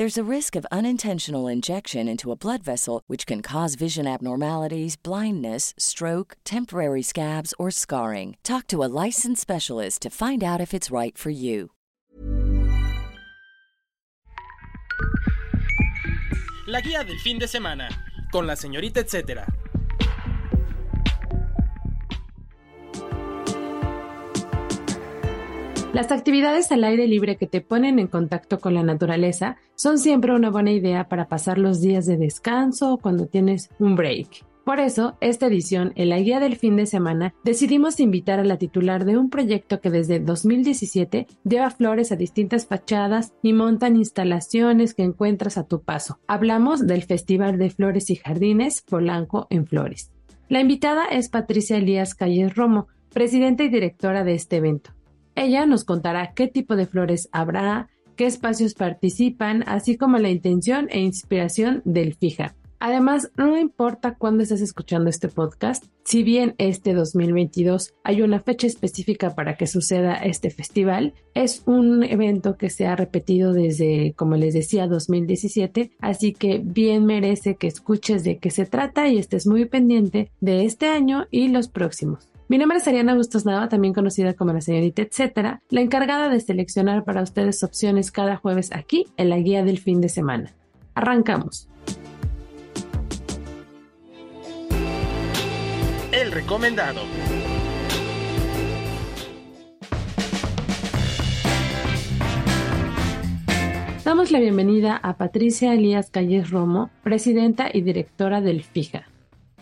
There's a risk of unintentional injection into a blood vessel, which can cause vision abnormalities, blindness, stroke, temporary scabs, or scarring. Talk to a licensed specialist to find out if it's right for you. La guía del fin de semana, con la señorita etcétera. Las actividades al aire libre que te ponen en contacto con la naturaleza son siempre una buena idea para pasar los días de descanso o cuando tienes un break. Por eso, esta edición, en la guía del fin de semana, decidimos invitar a la titular de un proyecto que desde 2017 lleva flores a distintas fachadas y montan instalaciones que encuentras a tu paso. Hablamos del Festival de Flores y Jardines Polanco en Flores. La invitada es Patricia Elías Calles Romo, presidenta y directora de este evento. Ella nos contará qué tipo de flores habrá, qué espacios participan, así como la intención e inspiración del FIJA. Además, no importa cuándo estés escuchando este podcast, si bien este 2022 hay una fecha específica para que suceda este festival, es un evento que se ha repetido desde, como les decía, 2017, así que bien merece que escuches de qué se trata y estés muy pendiente de este año y los próximos. Mi nombre es Ariana Bustos Nava, también conocida como la señorita etcétera, la encargada de seleccionar para ustedes opciones cada jueves aquí en la guía del fin de semana. Arrancamos. El recomendado. Damos la bienvenida a Patricia Elías Calles Romo, presidenta y directora del FIJA.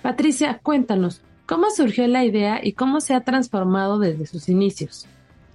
Patricia, cuéntanos, ¿cómo surgió la idea y cómo se ha transformado desde sus inicios?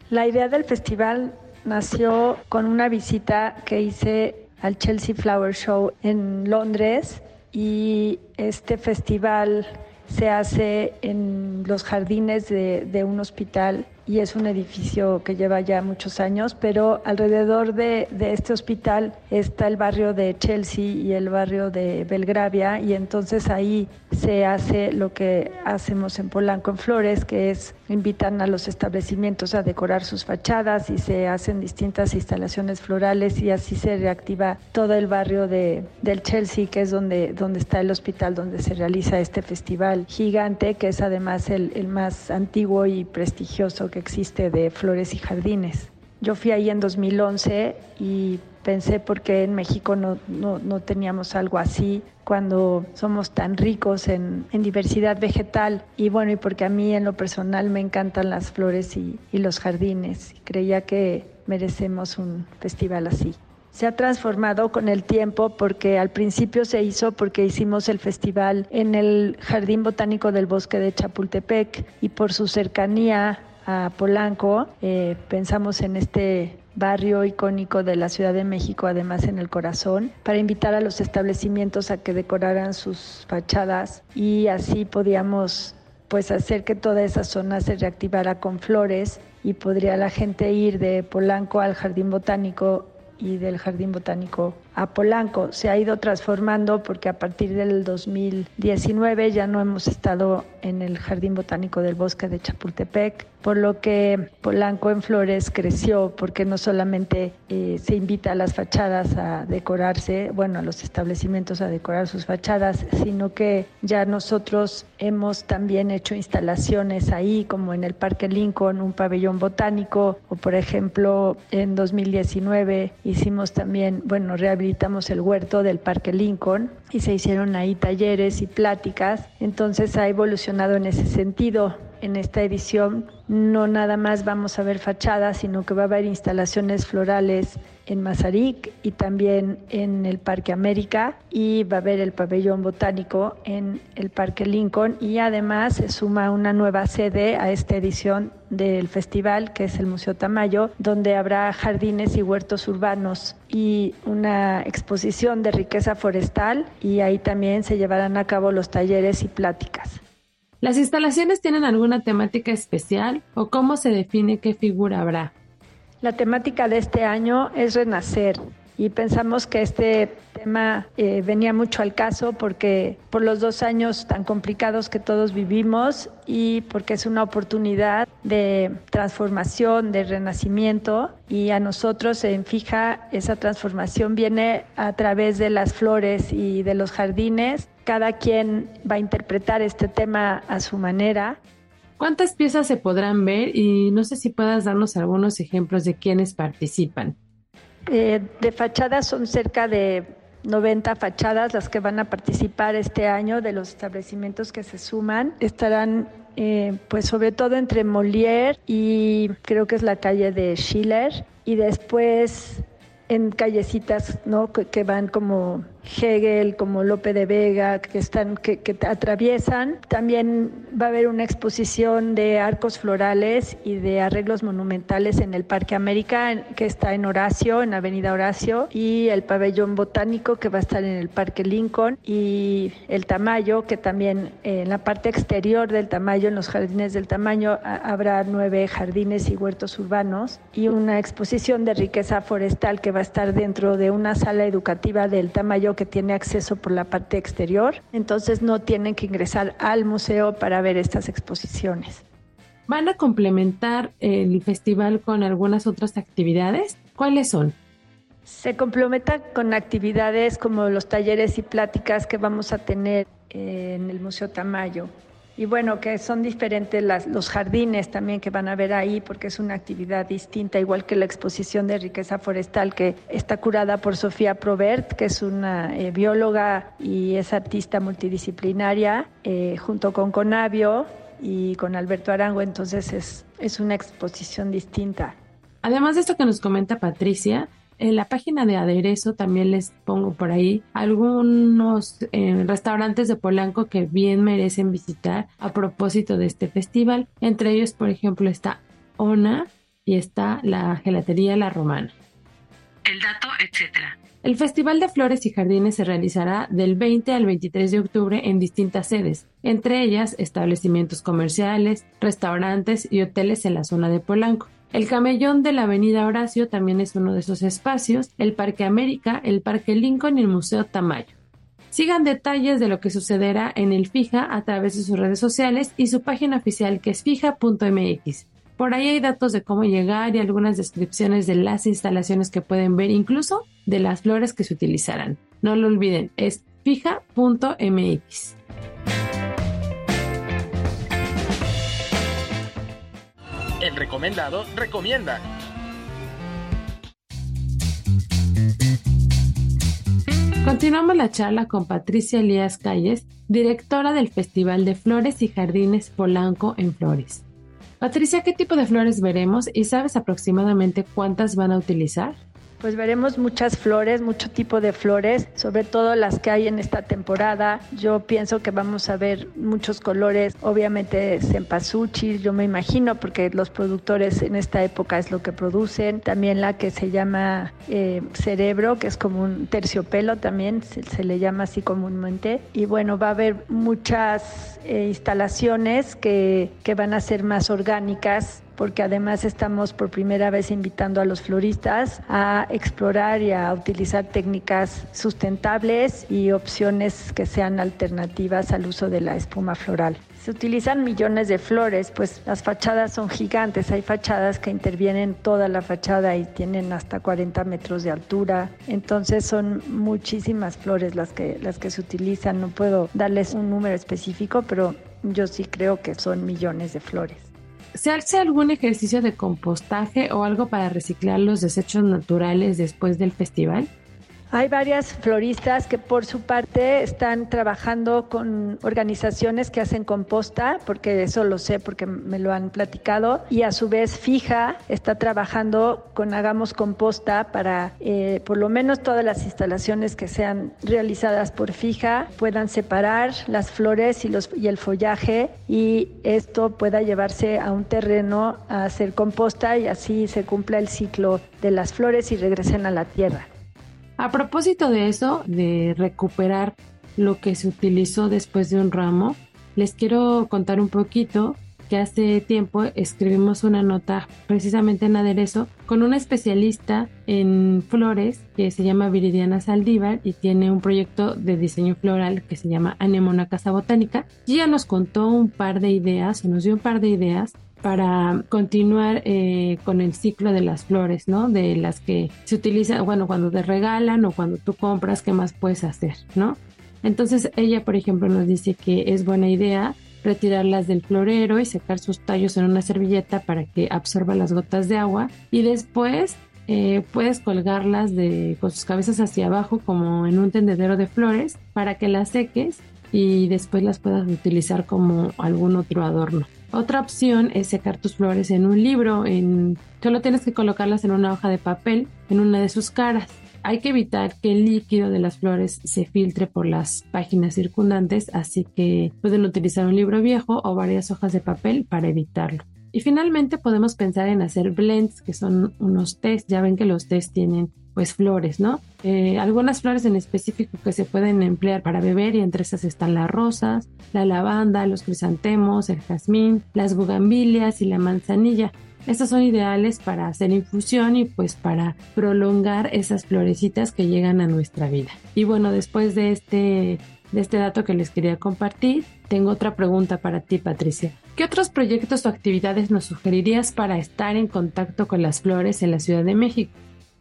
La idea del festival nació con una visita que hice al Chelsea Flower Show en Londres y este festival se hace en los jardines de, un hospital y es un edificio que lleva ya muchos años, pero alrededor de, este hospital está el barrio de Chelsea y el barrio de Belgravia y entonces ahí se hace lo que hacemos en Polanco en Flores, que es invitan a los establecimientos a decorar sus fachadas y se hacen distintas instalaciones florales y así se reactiva todo el barrio de, del Chelsea, que es donde, donde está el hospital donde se realiza este festival gigante, que es además el, el más antiguo y prestigioso que existe de flores y jardines. Yo fui ahí en 2011 y pensé por qué en México no, no, teníamos algo así cuando somos tan ricos en, en, diversidad vegetal y bueno, y porque a mí en lo personal me encantan las flores y, y los jardines. Creía que merecemos un festival así se ha transformado con el tiempo porque al principio se hizo porque hicimos el festival en el Jardín Botánico del Bosque de Chapultepec y por su cercanía a Polanco eh, pensamos en este barrio icónico de la Ciudad de México, además en el corazón, para invitar a los establecimientos a que decoraran sus fachadas y así podíamos pues hacer que toda esa zona se reactivara con flores y podría la gente ir de Polanco al Jardín Botánico y del Jardín Botánico a Polanco. Se ha ido transformando porque a partir del 2019 ya no hemos estado en el Jardín Botánico del Bosque de Chapultepec, por lo que Polanco en Flores creció porque no solamente eh, se invita a las fachadas a decorarse, bueno, a los establecimientos a decorar sus fachadas, sino que ya nosotros hemos también hecho instalaciones ahí, como en el Parque Lincoln, un pabellón botánico, o por ejemplo en 2019 hicimos también, bueno, rehabilitamos el huerto del Parque Lincoln y se hicieron ahí talleres y pláticas, entonces ha evolucionado en ese sentido en esta edición no nada más vamos a ver fachadas, sino que va a haber instalaciones florales en Mazarik y también en el Parque América y va a haber el pabellón botánico en el Parque Lincoln y además se suma una nueva sede a esta edición del festival que es el Museo Tamayo donde habrá jardines y huertos urbanos y una exposición de riqueza forestal y ahí también se llevarán a cabo los talleres y pláticas. ¿Las instalaciones tienen alguna temática especial o cómo se define qué figura habrá? La temática de este año es renacer y pensamos que este tema eh, venía mucho al caso porque por los dos años tan complicados que todos vivimos y porque es una oportunidad de transformación, de renacimiento y a nosotros en Fija esa transformación viene a través de las flores y de los jardines cada quien va a interpretar este tema a su manera. ¿Cuántas piezas se podrán ver? Y no sé si puedas darnos algunos ejemplos de quienes participan. Eh, de fachadas son cerca de 90 fachadas las que van a participar este año de los establecimientos que se suman. Estarán eh, pues sobre todo entre Molière y creo que es la calle de Schiller y después en callecitas ¿no? que van como Hegel, como Lope de Vega, que, están, que, atraviesan. También va a haber una exposición de arcos florales y de arreglos monumentales en el Parque América, que está en Horacio, en Avenida Horacio, y el pabellón botánico, que va a estar en el Parque Lincoln, y el Tamayo, que también en la parte exterior del Tamayo, en los jardines del Tamayo, habrá nueve jardines y huertos urbanos, y una exposición de riqueza forestal que va a estar dentro de una sala educativa del Tamayo que tiene acceso por la parte exterior, entonces no tienen que ingresar al museo para ver estas exposiciones. ¿Van a complementar el festival con algunas otras actividades? ¿Cuáles son? Se complementa con actividades como los talleres y pláticas que vamos a tener en el Museo Tamayo y bueno, que son diferentes las, los jardines también que van a ver ahí, porque es una actividad distinta, igual que la exposición de riqueza forestal que está curada por Sofía Probert, que es una eh, bióloga y es artista multidisciplinaria, eh, junto con Conavio y con Alberto Arango, entonces es, es una exposición distinta. Además de esto que nos comenta Patricia, en la página de aderezo también les pongo por ahí algunos eh, restaurantes de Polanco que bien merecen visitar a propósito de este festival. Entre ellos, por ejemplo, está Ona y está la gelatería La Romana. El dato, etcétera. El Festival de Flores y Jardines se realizará del 20 al 23 de octubre en distintas sedes, entre ellas establecimientos comerciales, restaurantes y hoteles en la zona de Polanco. El camellón de la Avenida Horacio también es uno de esos espacios, el Parque América, el Parque Lincoln y el Museo Tamayo. Sigan detalles de lo que sucederá en el Fija a través de sus redes sociales y su página oficial que es fija.mx. Por ahí hay datos de cómo llegar y algunas descripciones de las instalaciones que pueden ver, incluso de las flores que se utilizarán. No lo olviden, es fija.mx. El recomendado recomienda. Continuamos la charla con Patricia Elías Calles, directora del Festival de Flores y Jardines Polanco en Flores. Patricia, ¿qué tipo de flores veremos y sabes aproximadamente cuántas van a utilizar? Pues veremos muchas flores, mucho tipo de flores, sobre todo las que hay en esta temporada. Yo pienso que vamos a ver muchos colores, obviamente cempasúchil, yo me imagino, porque los productores en esta época es lo que producen. También la que se llama eh, cerebro, que es como un terciopelo también, se, le llama así comúnmente. Y bueno, va a haber muchas eh, instalaciones que, que van a ser más orgánicas porque además estamos por primera vez invitando a los floristas a explorar y a utilizar técnicas sustentables y opciones que sean alternativas al uso de la espuma floral. Se utilizan millones de flores, pues las fachadas son gigantes. Hay fachadas que intervienen toda la fachada y tienen hasta 40 metros de altura. Entonces son muchísimas flores las que, las que se utilizan. No puedo darles un número específico, pero yo sí creo que son millones de flores. ¿Se hace algún ejercicio de compostaje o algo para reciclar los desechos naturales después del festival? Hay varias floristas que por su parte están trabajando con organizaciones que hacen composta, porque eso lo sé porque me lo han platicado, y a su vez Fija está trabajando con Hagamos Composta para eh, por lo menos todas las instalaciones que sean realizadas por Fija puedan separar las flores y, los, y el follaje y esto pueda llevarse a un terreno a hacer composta y así se cumpla el ciclo de las flores y regresen a la tierra. A propósito de eso, de recuperar lo que se utilizó después de un ramo, les quiero contar un poquito que hace tiempo escribimos una nota precisamente en aderezo con una especialista en flores que se llama Viridiana Saldívar y tiene un proyecto de diseño floral que se llama Anemona Casa Botánica. Y ella nos contó un par de ideas nos dio un par de ideas para continuar eh, con el ciclo de las flores, ¿no? De las que se utilizan, bueno, cuando te regalan o cuando tú compras, ¿qué más puedes hacer, ¿no? Entonces ella, por ejemplo, nos dice que es buena idea retirarlas del florero y secar sus tallos en una servilleta para que absorba las gotas de agua y después eh, puedes colgarlas con sus cabezas hacia abajo como en un tendedero de flores para que las seques y después las puedas utilizar como algún otro adorno. Otra opción es secar tus flores en un libro, en... solo tienes que colocarlas en una hoja de papel en una de sus caras. Hay que evitar que el líquido de las flores se filtre por las páginas circundantes, así que pueden utilizar un libro viejo o varias hojas de papel para evitarlo. Y finalmente podemos pensar en hacer blends, que son unos test. Ya ven que los test tienen pues flores, ¿no? Eh, algunas flores en específico que se pueden emplear para beber y entre esas están las rosas, la lavanda, los crisantemos, el jazmín, las bugambilias y la manzanilla. Estas son ideales para hacer infusión y pues para prolongar esas florecitas que llegan a nuestra vida. Y bueno, después de este, de este dato que les quería compartir, tengo otra pregunta para ti, Patricia. ¿Qué otros proyectos o actividades nos sugerirías para estar en contacto con las flores en la Ciudad de México?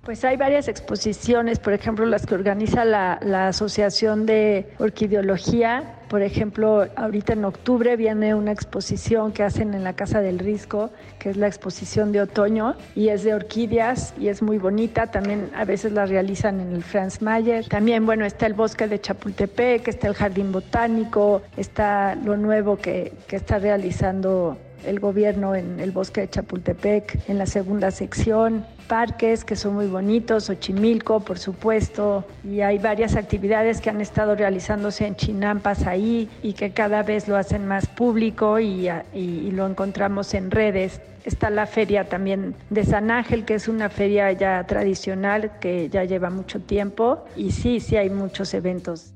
Pues hay varias exposiciones, por ejemplo, las que organiza la, Asociación de Orquideología. Por ejemplo, ahorita en octubre viene una exposición que hacen en la Casa del Risco, que es la exposición de otoño, y es de orquídeas y es muy bonita. También a veces la realizan en el Franz Mayer. También, bueno, está el bosque de Chapultepec, está el Jardín Botánico, está lo nuevo que, que está realizando el gobierno en el bosque de Chapultepec, en la segunda sección, parques que son muy bonitos, Ochimilco, por supuesto, y hay varias actividades que han estado realizándose en Chinampas ahí y que cada vez lo hacen más público y, y lo encontramos en redes. Está la feria también de San Ángel, que es una feria ya tradicional que ya lleva mucho tiempo y sí, sí hay muchos eventos.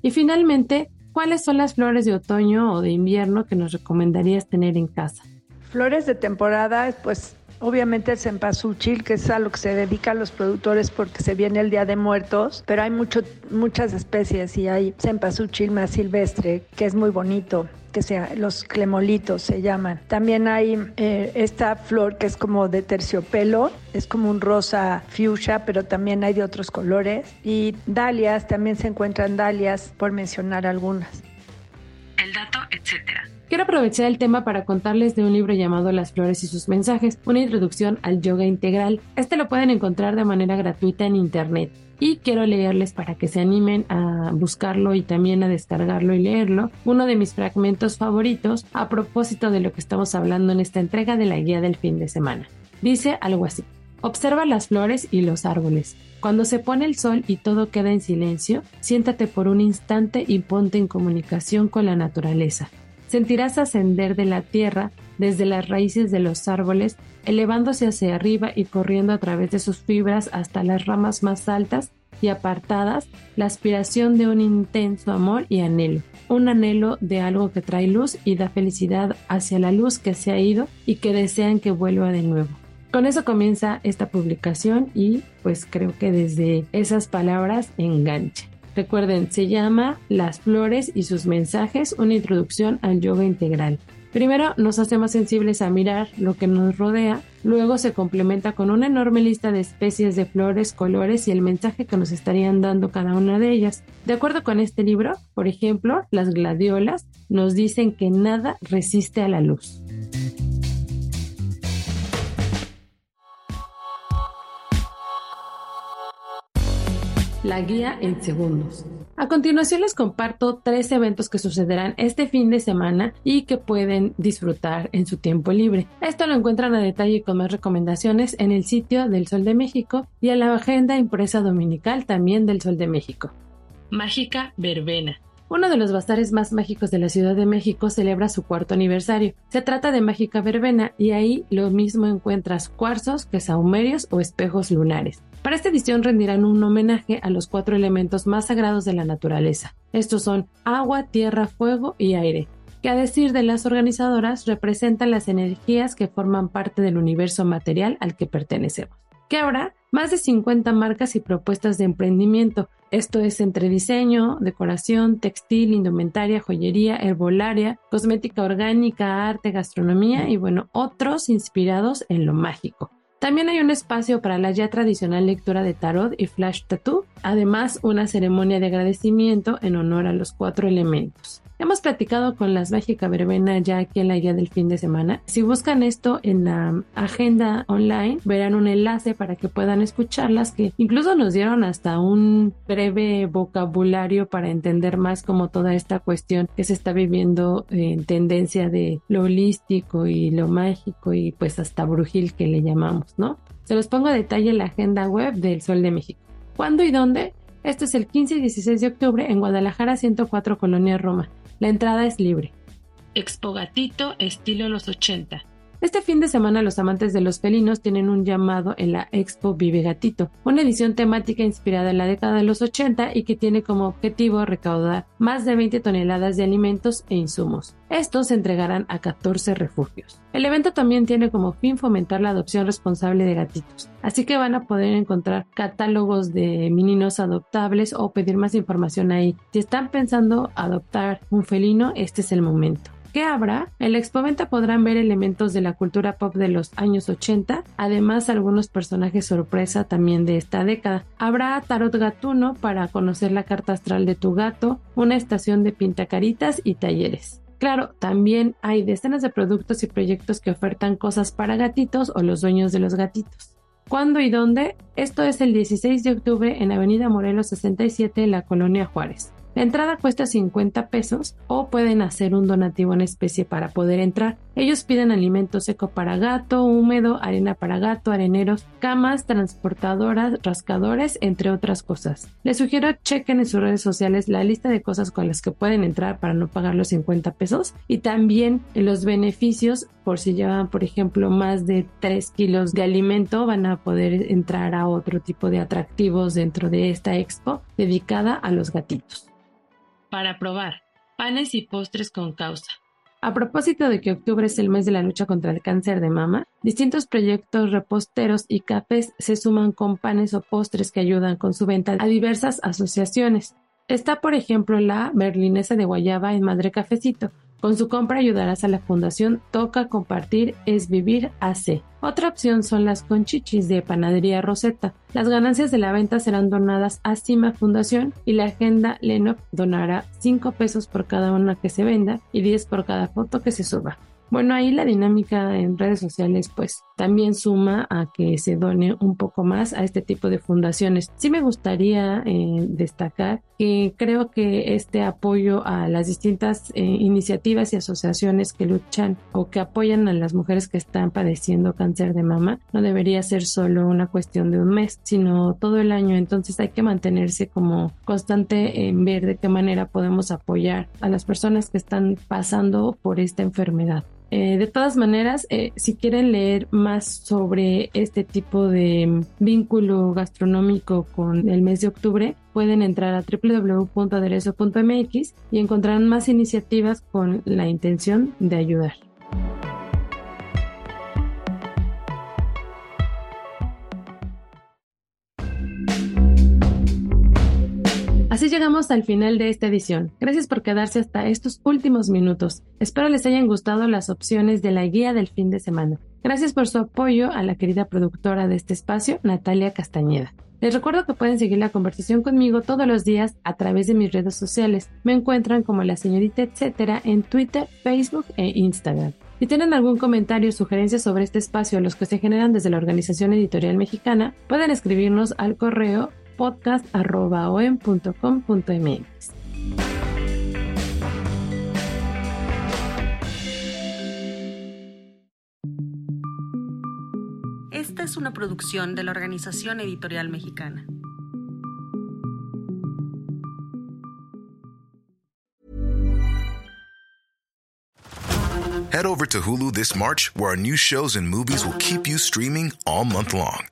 Y finalmente, ¿Cuáles son las flores de otoño o de invierno que nos recomendarías tener en casa? Flores de temporada, pues obviamente el cempasúchil, que es a lo que se dedican los productores porque se viene el Día de Muertos, pero hay mucho, muchas especies y hay cempasúchil más silvestre, que es muy bonito que sea, los clemolitos se llaman. También hay eh, esta flor que es como de terciopelo, es como un rosa fuchsia, pero también hay de otros colores. Y dalias, también se encuentran dalias, por mencionar algunas. El dato, etcétera. Quiero aprovechar el tema para contarles de un libro llamado Las flores y sus mensajes, una introducción al yoga integral. Este lo pueden encontrar de manera gratuita en internet y quiero leerles para que se animen a buscarlo y también a descargarlo y leerlo. Uno de mis fragmentos favoritos a propósito de lo que estamos hablando en esta entrega de la guía del fin de semana. Dice algo así. Observa las flores y los árboles. Cuando se pone el sol y todo queda en silencio, siéntate por un instante y ponte en comunicación con la naturaleza. Sentirás ascender de la tierra desde las raíces de los árboles, elevándose hacia arriba y corriendo a través de sus fibras hasta las ramas más altas y apartadas, la aspiración de un intenso amor y anhelo, un anhelo de algo que trae luz y da felicidad hacia la luz que se ha ido y que desean que vuelva de nuevo. Con eso comienza esta publicación y pues creo que desde esas palabras engancha. Recuerden, se llama Las flores y sus mensajes, una introducción al yoga integral. Primero nos hace más sensibles a mirar lo que nos rodea, luego se complementa con una enorme lista de especies de flores, colores y el mensaje que nos estarían dando cada una de ellas. De acuerdo con este libro, por ejemplo, las gladiolas nos dicen que nada resiste a la luz. La guía en segundos. A continuación les comparto tres eventos que sucederán este fin de semana y que pueden disfrutar en su tiempo libre. Esto lo encuentran a detalle con más recomendaciones en el sitio del Sol de México y en la agenda impresa dominical también del Sol de México. Mágica Verbena. Uno de los bazares más mágicos de la Ciudad de México celebra su cuarto aniversario. Se trata de Mágica Verbena y ahí lo mismo encuentras cuarzos que saumerios o espejos lunares. Para esta edición rendirán un homenaje a los cuatro elementos más sagrados de la naturaleza. Estos son agua, tierra, fuego y aire, que a decir de las organizadoras representan las energías que forman parte del universo material al que pertenecemos. Que habrá más de 50 marcas y propuestas de emprendimiento. Esto es entre diseño, decoración, textil, indumentaria, joyería, herbolaria, cosmética orgánica, arte, gastronomía y bueno, otros inspirados en lo mágico. También hay un espacio para la ya tradicional lectura de tarot y flash tattoo, además una ceremonia de agradecimiento en honor a los cuatro elementos. Hemos platicado con las Mágica Verbena ya aquí en la guía del fin de semana. Si buscan esto en la agenda online, verán un enlace para que puedan escucharlas, que incluso nos dieron hasta un breve vocabulario para entender más como toda esta cuestión que se está viviendo en tendencia de lo holístico y lo mágico y pues hasta brujil que le llamamos, ¿no? Se los pongo a detalle en la agenda web del Sol de México. ¿Cuándo y dónde? Esto es el 15 y 16 de octubre en Guadalajara 104 Colonia Roma. La entrada es libre. Expo Gatito estilo los 80. Este fin de semana los amantes de los felinos tienen un llamado en la Expo Vive Gatito, una edición temática inspirada en la década de los 80 y que tiene como objetivo recaudar más de 20 toneladas de alimentos e insumos. Estos se entregarán a 14 refugios. El evento también tiene como fin fomentar la adopción responsable de gatitos, así que van a poder encontrar catálogos de meninos adoptables o pedir más información ahí. Si están pensando adoptar un felino, este es el momento. ¿Qué habrá? En la podrán ver elementos de la cultura pop de los años 80, además algunos personajes sorpresa también de esta década. Habrá tarot gatuno para conocer la carta astral de tu gato, una estación de pintacaritas y talleres. Claro, también hay decenas de productos y proyectos que ofertan cosas para gatitos o los dueños de los gatitos. ¿Cuándo y dónde? Esto es el 16 de octubre en Avenida Morelos 67 en la Colonia Juárez. La entrada cuesta 50 pesos o pueden hacer un donativo en especie para poder entrar. Ellos piden alimento seco para gato, húmedo, arena para gato, areneros, camas, transportadoras, rascadores, entre otras cosas. Les sugiero chequen en sus redes sociales la lista de cosas con las que pueden entrar para no pagar los 50 pesos y también los beneficios por si llevan, por ejemplo, más de 3 kilos de alimento, van a poder entrar a otro tipo de atractivos dentro de esta expo dedicada a los gatitos para probar panes y postres con causa. A propósito de que octubre es el mes de la lucha contra el cáncer de mama, distintos proyectos reposteros y cafés se suman con panes o postres que ayudan con su venta a diversas asociaciones. Está, por ejemplo, la Berlinesa de Guayaba en Madre Cafecito, con su compra ayudarás a la Fundación Toca Compartir es Vivir AC. Otra opción son las conchichis de Panadería Rosetta. Las ganancias de la venta serán donadas a Cima Fundación y la agenda Lenop donará 5 pesos por cada una que se venda y 10 por cada foto que se suba. Bueno, ahí la dinámica en redes sociales pues también suma a que se done un poco más a este tipo de fundaciones. Sí me gustaría eh, destacar que creo que este apoyo a las distintas eh, iniciativas y asociaciones que luchan o que apoyan a las mujeres que están padeciendo cáncer de mama no debería ser solo una cuestión de un mes, sino todo el año. Entonces hay que mantenerse como constante en ver de qué manera podemos apoyar a las personas que están pasando por esta enfermedad. Eh, de todas maneras, eh, si quieren leer más sobre este tipo de vínculo gastronómico con el mes de octubre, pueden entrar a www.aderezo.mx y encontrarán más iniciativas con la intención de ayudar. Así llegamos al final de esta edición. Gracias por quedarse hasta estos últimos minutos. Espero les hayan gustado las opciones de la guía del fin de semana. Gracias por su apoyo a la querida productora de este espacio, Natalia Castañeda. Les recuerdo que pueden seguir la conversación conmigo todos los días a través de mis redes sociales. Me encuentran como la señorita etcétera en Twitter, Facebook e Instagram. Si tienen algún comentario o sugerencia sobre este espacio, los que se generan desde la Organización Editorial Mexicana, pueden escribirnos al correo podcast.om.com.mx. Esta es una producción de la Organización Editorial Mexicana. Head over to Hulu this March, where our new shows and movies will keep you streaming all month long.